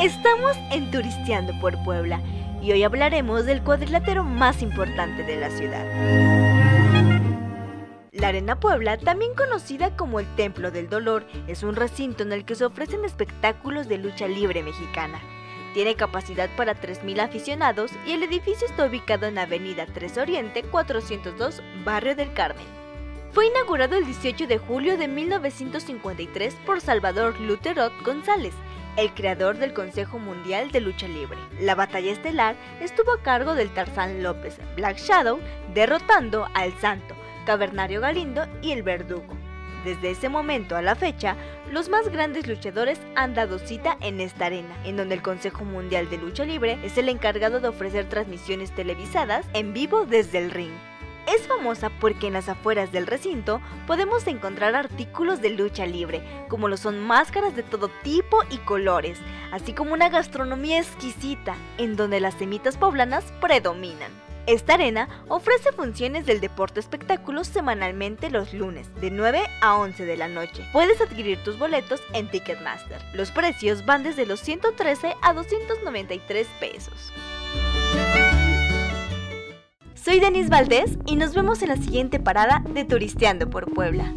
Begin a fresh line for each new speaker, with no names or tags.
Estamos en Turisteando por Puebla y hoy hablaremos del cuadrilátero más importante de la ciudad. La Arena Puebla, también conocida como el Templo del Dolor, es un recinto en el que se ofrecen espectáculos de lucha libre mexicana. Tiene capacidad para 3.000 aficionados y el edificio está ubicado en Avenida 3 Oriente 402, Barrio del Carmen. Fue inaugurado el 18 de julio de 1953 por Salvador Luterot González, el creador del Consejo Mundial de Lucha Libre. La batalla estelar estuvo a cargo del Tarzán López, Black Shadow, derrotando al Santo, Cavernario Galindo y el Verdugo. Desde ese momento a la fecha, los más grandes luchadores han dado cita en esta arena, en donde el Consejo Mundial de Lucha Libre es el encargado de ofrecer transmisiones televisadas en vivo desde el ring. Es famosa porque en las afueras del recinto podemos encontrar artículos de lucha libre, como lo son máscaras de todo tipo y colores, así como una gastronomía exquisita, en donde las semitas poblanas predominan. Esta arena ofrece funciones del deporte espectáculos semanalmente los lunes, de 9 a 11 de la noche. Puedes adquirir tus boletos en Ticketmaster. Los precios van desde los 113 a 293 pesos. Soy Denis Valdés y nos vemos en la siguiente parada de Turisteando por Puebla.